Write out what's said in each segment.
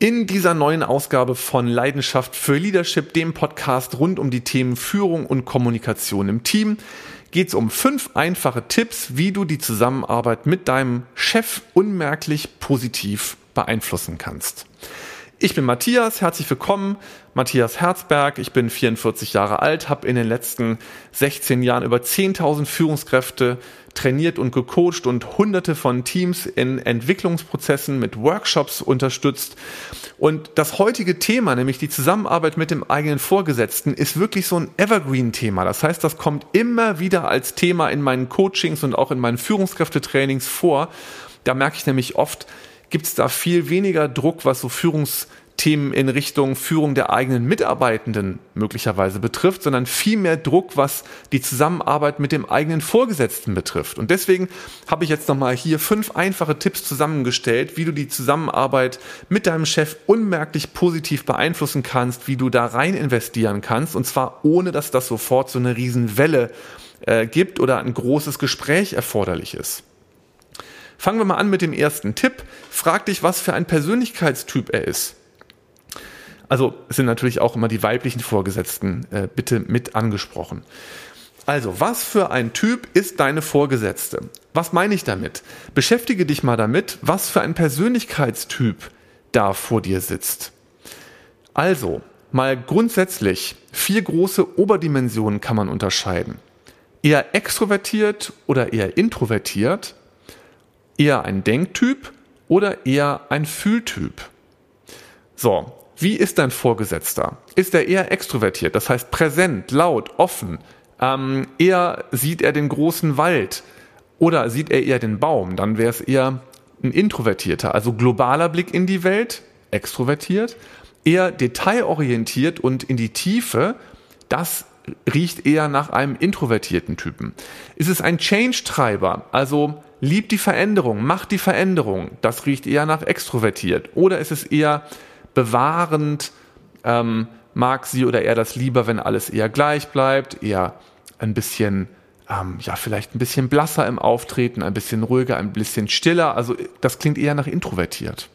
In dieser neuen Ausgabe von Leidenschaft für Leadership, dem Podcast rund um die Themen Führung und Kommunikation im Team, geht es um fünf einfache Tipps, wie du die Zusammenarbeit mit deinem Chef unmerklich positiv beeinflussen kannst. Ich bin Matthias, herzlich willkommen. Matthias Herzberg, ich bin 44 Jahre alt, habe in den letzten 16 Jahren über 10.000 Führungskräfte trainiert und gecoacht und hunderte von Teams in Entwicklungsprozessen mit Workshops unterstützt. Und das heutige Thema, nämlich die Zusammenarbeit mit dem eigenen Vorgesetzten, ist wirklich so ein Evergreen-Thema. Das heißt, das kommt immer wieder als Thema in meinen Coachings und auch in meinen Führungskräftetrainings vor. Da merke ich nämlich oft, gibt es da viel weniger Druck, was so Führungsthemen in Richtung Führung der eigenen Mitarbeitenden möglicherweise betrifft, sondern viel mehr Druck, was die Zusammenarbeit mit dem eigenen Vorgesetzten betrifft. Und deswegen habe ich jetzt nochmal hier fünf einfache Tipps zusammengestellt, wie du die Zusammenarbeit mit deinem Chef unmerklich positiv beeinflussen kannst, wie du da rein investieren kannst, und zwar ohne, dass das sofort so eine Riesenwelle äh, gibt oder ein großes Gespräch erforderlich ist. Fangen wir mal an mit dem ersten Tipp. Frag dich, was für ein Persönlichkeitstyp er ist. Also sind natürlich auch immer die weiblichen Vorgesetzten äh, bitte mit angesprochen. Also, was für ein Typ ist deine Vorgesetzte? Was meine ich damit? Beschäftige dich mal damit, was für ein Persönlichkeitstyp da vor dir sitzt. Also, mal grundsätzlich, vier große Oberdimensionen kann man unterscheiden. Eher extrovertiert oder eher introvertiert, eher ein Denktyp oder eher ein Fühltyp? So, wie ist dein Vorgesetzter? Ist er eher extrovertiert, das heißt präsent, laut, offen? Ähm, eher sieht er den großen Wald oder sieht er eher den Baum? Dann wäre es eher ein introvertierter, also globaler Blick in die Welt, extrovertiert. Eher detailorientiert und in die Tiefe, das riecht eher nach einem introvertierten Typen. Ist es ein Change-Treiber, also liebt die Veränderung, macht die Veränderung, das riecht eher nach extrovertiert. Oder ist es eher bewahrend, ähm, mag sie oder er das lieber, wenn alles eher gleich bleibt, eher ein bisschen, ähm, ja, vielleicht ein bisschen blasser im Auftreten, ein bisschen ruhiger, ein bisschen stiller. Also das klingt eher nach introvertiert.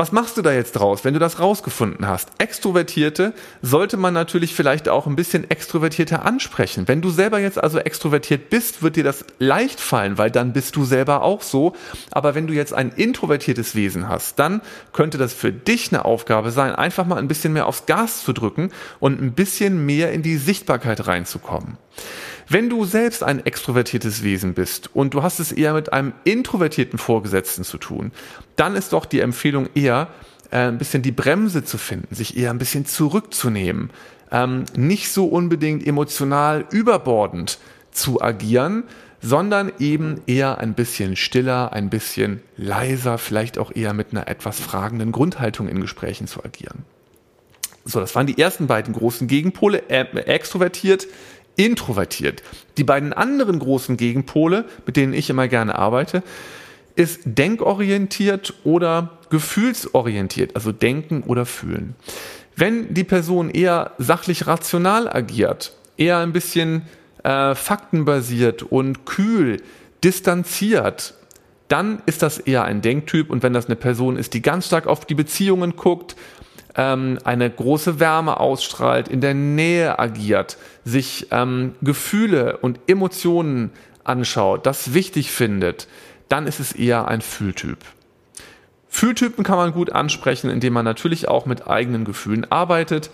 Was machst du da jetzt draus, wenn du das rausgefunden hast? Extrovertierte sollte man natürlich vielleicht auch ein bisschen extrovertierter ansprechen. Wenn du selber jetzt also extrovertiert bist, wird dir das leicht fallen, weil dann bist du selber auch so. Aber wenn du jetzt ein introvertiertes Wesen hast, dann könnte das für dich eine Aufgabe sein, einfach mal ein bisschen mehr aufs Gas zu drücken und ein bisschen mehr in die Sichtbarkeit reinzukommen. Wenn du selbst ein extrovertiertes Wesen bist und du hast es eher mit einem introvertierten Vorgesetzten zu tun, dann ist doch die Empfehlung eher, äh, ein bisschen die Bremse zu finden, sich eher ein bisschen zurückzunehmen, ähm, nicht so unbedingt emotional überbordend zu agieren, sondern eben eher ein bisschen stiller, ein bisschen leiser, vielleicht auch eher mit einer etwas fragenden Grundhaltung in Gesprächen zu agieren. So, das waren die ersten beiden großen Gegenpole, äh, extrovertiert, introvertiert. Die beiden anderen großen Gegenpole, mit denen ich immer gerne arbeite, ist denkorientiert oder gefühlsorientiert, also denken oder fühlen. Wenn die Person eher sachlich rational agiert, eher ein bisschen äh, faktenbasiert und kühl, distanziert, dann ist das eher ein Denktyp. Und wenn das eine Person ist, die ganz stark auf die Beziehungen guckt, ähm, eine große Wärme ausstrahlt, in der Nähe agiert, sich ähm, Gefühle und Emotionen anschaut, das wichtig findet, dann ist es eher ein Fühltyp. Fühltypen kann man gut ansprechen, indem man natürlich auch mit eigenen Gefühlen arbeitet.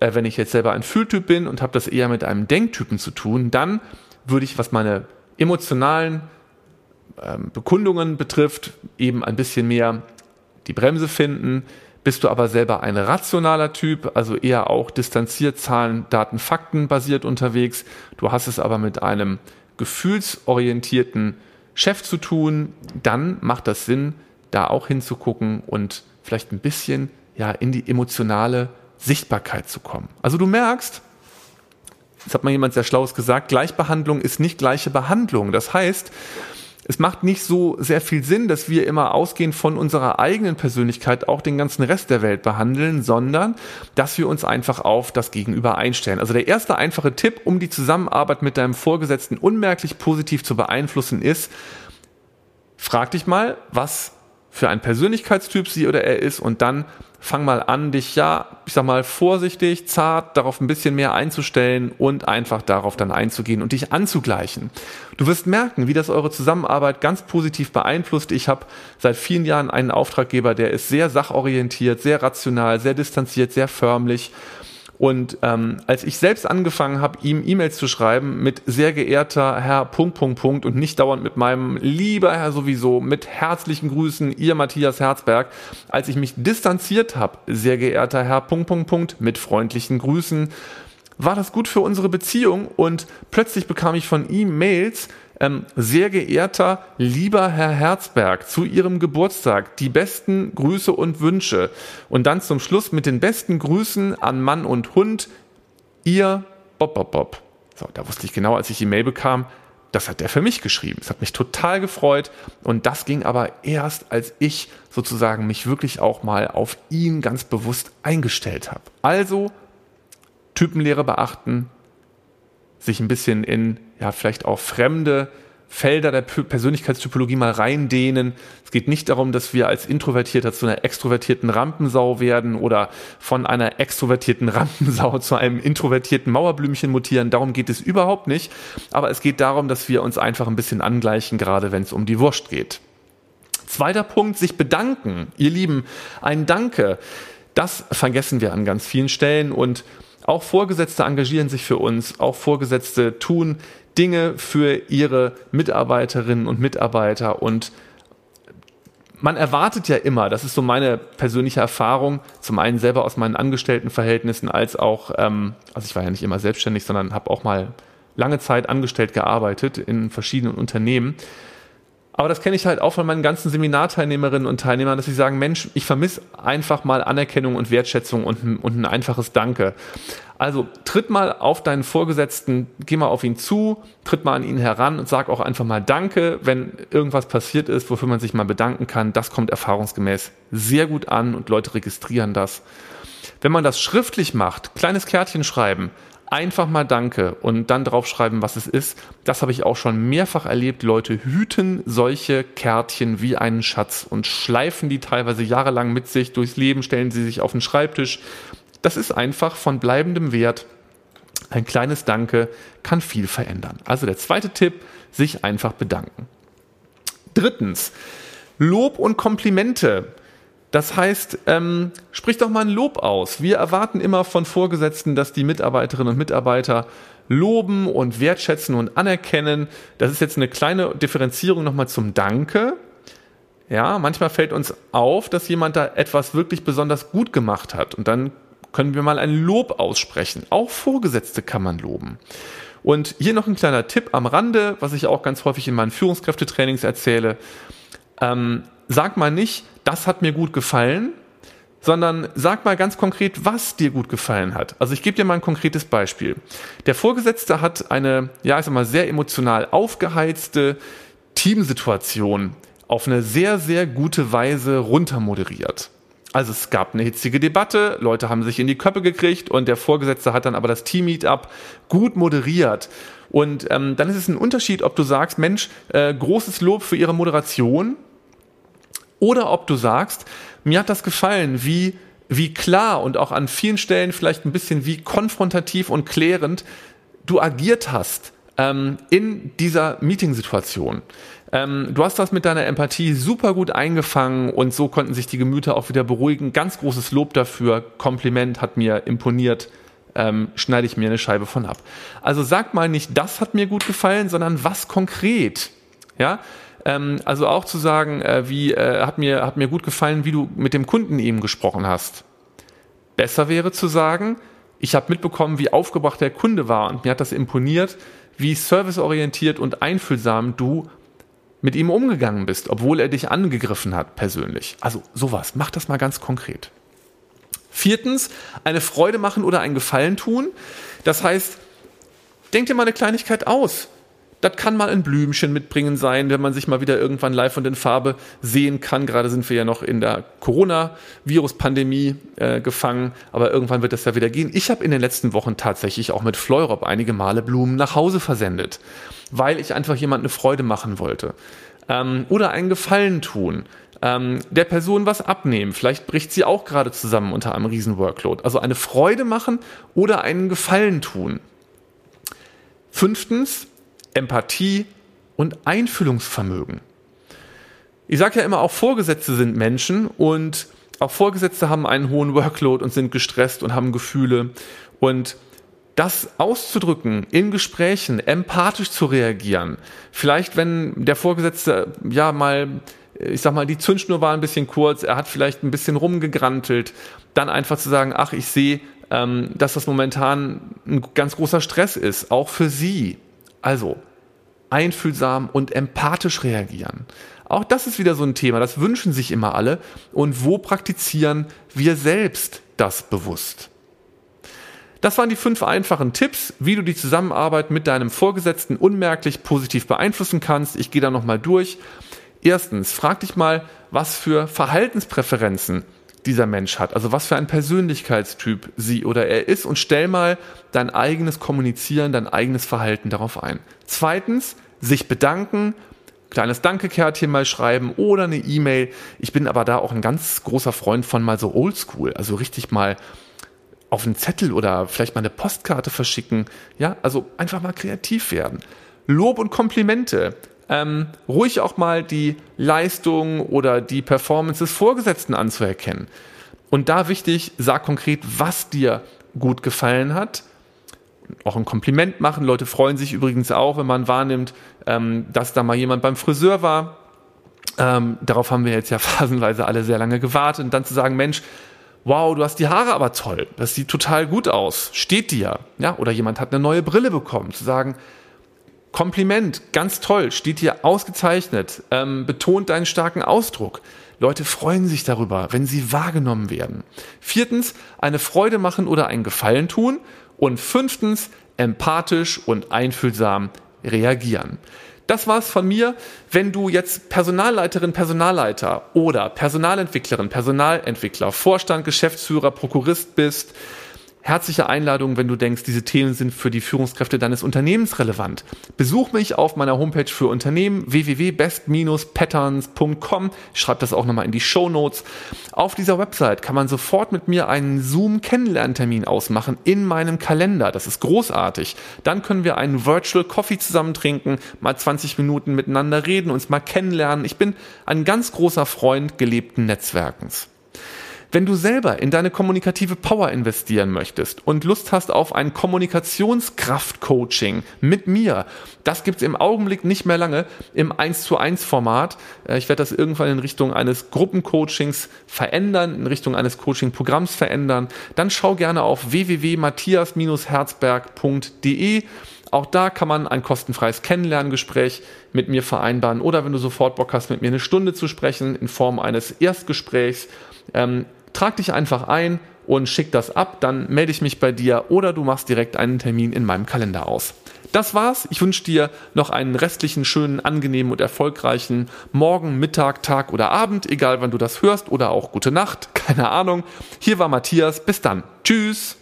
Äh, wenn ich jetzt selber ein Fühltyp bin und habe das eher mit einem Denktypen zu tun, dann würde ich, was meine emotionalen ähm, Bekundungen betrifft, eben ein bisschen mehr die Bremse finden, bist du aber selber ein rationaler Typ, also eher auch distanziert, Zahlen, Daten, Fakten basiert unterwegs. Du hast es aber mit einem gefühlsorientierten Chef zu tun, dann macht das Sinn, da auch hinzugucken und vielleicht ein bisschen ja in die emotionale Sichtbarkeit zu kommen. Also du merkst, das hat mal jemand sehr schlaues gesagt, Gleichbehandlung ist nicht gleiche Behandlung. Das heißt, es macht nicht so sehr viel Sinn, dass wir immer ausgehend von unserer eigenen Persönlichkeit auch den ganzen Rest der Welt behandeln, sondern dass wir uns einfach auf das Gegenüber einstellen. Also der erste einfache Tipp, um die Zusammenarbeit mit deinem Vorgesetzten unmerklich positiv zu beeinflussen, ist, frag dich mal, was für ein Persönlichkeitstyp sie oder er ist und dann fang mal an, dich ja, ich sag mal, vorsichtig, zart darauf ein bisschen mehr einzustellen und einfach darauf dann einzugehen und dich anzugleichen. Du wirst merken, wie das eure Zusammenarbeit ganz positiv beeinflusst. Ich habe seit vielen Jahren einen Auftraggeber, der ist sehr sachorientiert, sehr rational, sehr distanziert, sehr förmlich und ähm, als ich selbst angefangen habe, ihm E-Mails zu schreiben mit sehr geehrter Herr Punkt, Punkt, Punkt und nicht dauernd mit meinem lieber Herr sowieso, mit herzlichen Grüßen, ihr Matthias Herzberg, als ich mich distanziert habe, sehr geehrter Herr Punkt, Punkt, Punkt, mit freundlichen Grüßen, war das gut für unsere Beziehung und plötzlich bekam ich von ihm Mails, ähm, sehr geehrter, lieber Herr Herzberg, zu Ihrem Geburtstag die besten Grüße und Wünsche. Und dann zum Schluss mit den besten Grüßen an Mann und Hund, Ihr Bob Bob Bob. So, da wusste ich genau, als ich die Mail bekam, das hat der für mich geschrieben. Es hat mich total gefreut. Und das ging aber erst, als ich sozusagen mich wirklich auch mal auf ihn ganz bewusst eingestellt habe. Also Typenlehre beachten, sich ein bisschen in, ja, vielleicht auch fremde Felder der Persönlichkeitstypologie mal reindehnen. Es geht nicht darum, dass wir als Introvertierter zu einer extrovertierten Rampensau werden oder von einer extrovertierten Rampensau zu einem introvertierten Mauerblümchen mutieren. Darum geht es überhaupt nicht. Aber es geht darum, dass wir uns einfach ein bisschen angleichen, gerade wenn es um die Wurst geht. Zweiter Punkt, sich bedanken. Ihr Lieben, ein Danke. Das vergessen wir an ganz vielen Stellen und auch Vorgesetzte engagieren sich für uns, auch Vorgesetzte tun Dinge für ihre Mitarbeiterinnen und Mitarbeiter und man erwartet ja immer, das ist so meine persönliche Erfahrung, zum einen selber aus meinen Angestelltenverhältnissen, als auch, ähm, also ich war ja nicht immer selbstständig, sondern habe auch mal lange Zeit angestellt gearbeitet in verschiedenen Unternehmen. Aber das kenne ich halt auch von meinen ganzen Seminarteilnehmerinnen und Teilnehmern, dass sie sagen, Mensch, ich vermisse einfach mal Anerkennung und Wertschätzung und ein, und ein einfaches Danke. Also tritt mal auf deinen Vorgesetzten, geh mal auf ihn zu, tritt mal an ihn heran und sag auch einfach mal Danke, wenn irgendwas passiert ist, wofür man sich mal bedanken kann. Das kommt erfahrungsgemäß sehr gut an und Leute registrieren das. Wenn man das schriftlich macht, kleines Kärtchen schreiben, einfach mal Danke und dann draufschreiben, was es ist. Das habe ich auch schon mehrfach erlebt. Leute hüten solche Kärtchen wie einen Schatz und schleifen die teilweise jahrelang mit sich durchs Leben, stellen sie sich auf den Schreibtisch. Das ist einfach von bleibendem Wert. Ein kleines Danke kann viel verändern. Also der zweite Tipp, sich einfach bedanken. Drittens, Lob und Komplimente. Das heißt, ähm, sprich doch mal ein Lob aus. Wir erwarten immer von Vorgesetzten, dass die Mitarbeiterinnen und Mitarbeiter loben und wertschätzen und anerkennen. Das ist jetzt eine kleine Differenzierung nochmal zum Danke. Ja, manchmal fällt uns auf, dass jemand da etwas wirklich besonders gut gemacht hat. Und dann können wir mal ein Lob aussprechen. Auch Vorgesetzte kann man loben. Und hier noch ein kleiner Tipp am Rande, was ich auch ganz häufig in meinen Führungskräftetrainings erzähle. Ähm, sag mal nicht, das hat mir gut gefallen, sondern sag mal ganz konkret, was dir gut gefallen hat. Also ich gebe dir mal ein konkretes Beispiel. Der Vorgesetzte hat eine, ja, ich sag mal, sehr emotional aufgeheizte Teamsituation auf eine sehr, sehr gute Weise runtermoderiert. Also es gab eine hitzige Debatte, Leute haben sich in die Köpfe gekriegt und der Vorgesetzte hat dann aber das Team-Meetup gut moderiert. Und ähm, dann ist es ein Unterschied, ob du sagst, Mensch, äh, großes Lob für Ihre Moderation, oder ob du sagst, mir hat das gefallen, wie, wie klar und auch an vielen Stellen vielleicht ein bisschen wie konfrontativ und klärend du agiert hast ähm, in dieser Meetingsituation. Ähm, du hast das mit deiner Empathie super gut eingefangen und so konnten sich die Gemüter auch wieder beruhigen. Ganz großes Lob dafür. Kompliment hat mir imponiert. Ähm, schneide ich mir eine Scheibe von ab. Also sag mal nicht, das hat mir gut gefallen, sondern was konkret. Ja, ähm, also auch zu sagen, äh, wie äh, hat mir hat mir gut gefallen, wie du mit dem Kunden eben gesprochen hast. Besser wäre zu sagen, ich habe mitbekommen, wie aufgebracht der Kunde war und mir hat das imponiert, wie serviceorientiert und einfühlsam du mit ihm umgegangen bist, obwohl er dich angegriffen hat persönlich. Also sowas, mach das mal ganz konkret. Viertens, eine Freude machen oder einen Gefallen tun. Das heißt, denk dir mal eine Kleinigkeit aus. Das kann mal ein Blümchen mitbringen sein, wenn man sich mal wieder irgendwann live und in Farbe sehen kann. Gerade sind wir ja noch in der Corona-Virus-Pandemie äh, gefangen, aber irgendwann wird das ja wieder gehen. Ich habe in den letzten Wochen tatsächlich auch mit Fleurop einige Male Blumen nach Hause versendet, weil ich einfach jemand eine Freude machen wollte. Ähm, oder einen Gefallen tun. ähm, der Person was abnehmen. Vielleicht bricht sie auch gerade zusammen unter einem riesen Workload. Also eine Freude machen oder einen Gefallen tun. Fünftens, Empathie und Einfühlungsvermögen. Ich sage ja immer, auch Vorgesetzte sind Menschen und auch Vorgesetzte haben einen hohen Workload und sind gestresst und haben Gefühle. Und das auszudrücken in Gesprächen, empathisch zu reagieren, vielleicht wenn der Vorgesetzte ja mal, ich sag mal, die Zündschnur war ein bisschen kurz, er hat vielleicht ein bisschen rumgegrantelt, dann einfach zu sagen, ach, ich sehe, ähm, dass das momentan ein ganz großer Stress ist, auch für Sie. Also einfühlsam und empathisch reagieren. Auch das ist wieder so ein Thema, das wünschen sich immer alle. Und wo praktizieren wir selbst das bewusst? Das waren die fünf einfachen Tipps, wie du die Zusammenarbeit mit deinem Vorgesetzten unmerklich positiv beeinflussen kannst. Ich gehe da nochmal durch. Erstens, frag dich mal, was für Verhaltenspräferenzen dieser Mensch hat, also was für ein Persönlichkeitstyp sie oder er ist und stell mal dein eigenes Kommunizieren, dein eigenes Verhalten darauf ein. Zweitens, sich bedanken kleines Dankekärtchen mal schreiben oder eine E-Mail. Ich bin aber da auch ein ganz großer Freund von mal so oldschool, also richtig mal auf einen Zettel oder vielleicht mal eine Postkarte verschicken. Ja, also einfach mal kreativ werden. Lob und Komplimente. Ähm, ruhig auch mal die Leistung oder die Performance des Vorgesetzten anzuerkennen. Und da wichtig, sag konkret, was dir gut gefallen hat auch ein Kompliment machen. Leute freuen sich übrigens auch, wenn man wahrnimmt, ähm, dass da mal jemand beim Friseur war. Ähm, darauf haben wir jetzt ja phasenweise alle sehr lange gewartet. Und dann zu sagen, Mensch, wow, du hast die Haare aber toll. Das sieht total gut aus. Steht dir. Ja, oder jemand hat eine neue Brille bekommen. Zu sagen, Kompliment, ganz toll, steht hier ausgezeichnet, ähm, betont deinen starken Ausdruck. Leute freuen sich darüber, wenn sie wahrgenommen werden. Viertens, eine Freude machen oder einen Gefallen tun. Und fünftens, empathisch und einfühlsam reagieren. Das war's von mir. Wenn du jetzt Personalleiterin, Personalleiter oder Personalentwicklerin, Personalentwickler, Vorstand, Geschäftsführer, Prokurist bist, Herzliche Einladung, wenn du denkst, diese Themen sind für die Führungskräfte deines Unternehmens relevant. Besuch mich auf meiner Homepage für Unternehmen www.best-patterns.com. Ich schreibe das auch nochmal in die Show Notes. Auf dieser Website kann man sofort mit mir einen Zoom-Kennenlerntermin ausmachen in meinem Kalender. Das ist großartig. Dann können wir einen Virtual Coffee zusammen trinken, mal 20 Minuten miteinander reden, uns mal kennenlernen. Ich bin ein ganz großer Freund gelebten Netzwerkens. Wenn du selber in deine kommunikative Power investieren möchtest und Lust hast auf ein Kommunikationskraft-Coaching mit mir, das gibt's im Augenblick nicht mehr lange im 1 zu 1 Format. Äh, ich werde das irgendwann in Richtung eines Gruppencoachings verändern, in Richtung eines Coaching-Programms verändern. Dann schau gerne auf www.matthias-herzberg.de. Auch da kann man ein kostenfreies Kennenlerngespräch mit mir vereinbaren oder wenn du sofort Bock hast, mit mir eine Stunde zu sprechen in Form eines Erstgesprächs, ähm, trag dich einfach ein und schick das ab, dann melde ich mich bei dir oder du machst direkt einen Termin in meinem Kalender aus. Das war's. Ich wünsche dir noch einen restlichen, schönen, angenehmen und erfolgreichen Morgen, Mittag, Tag oder Abend, egal wann du das hörst oder auch gute Nacht, keine Ahnung. Hier war Matthias. Bis dann. Tschüss.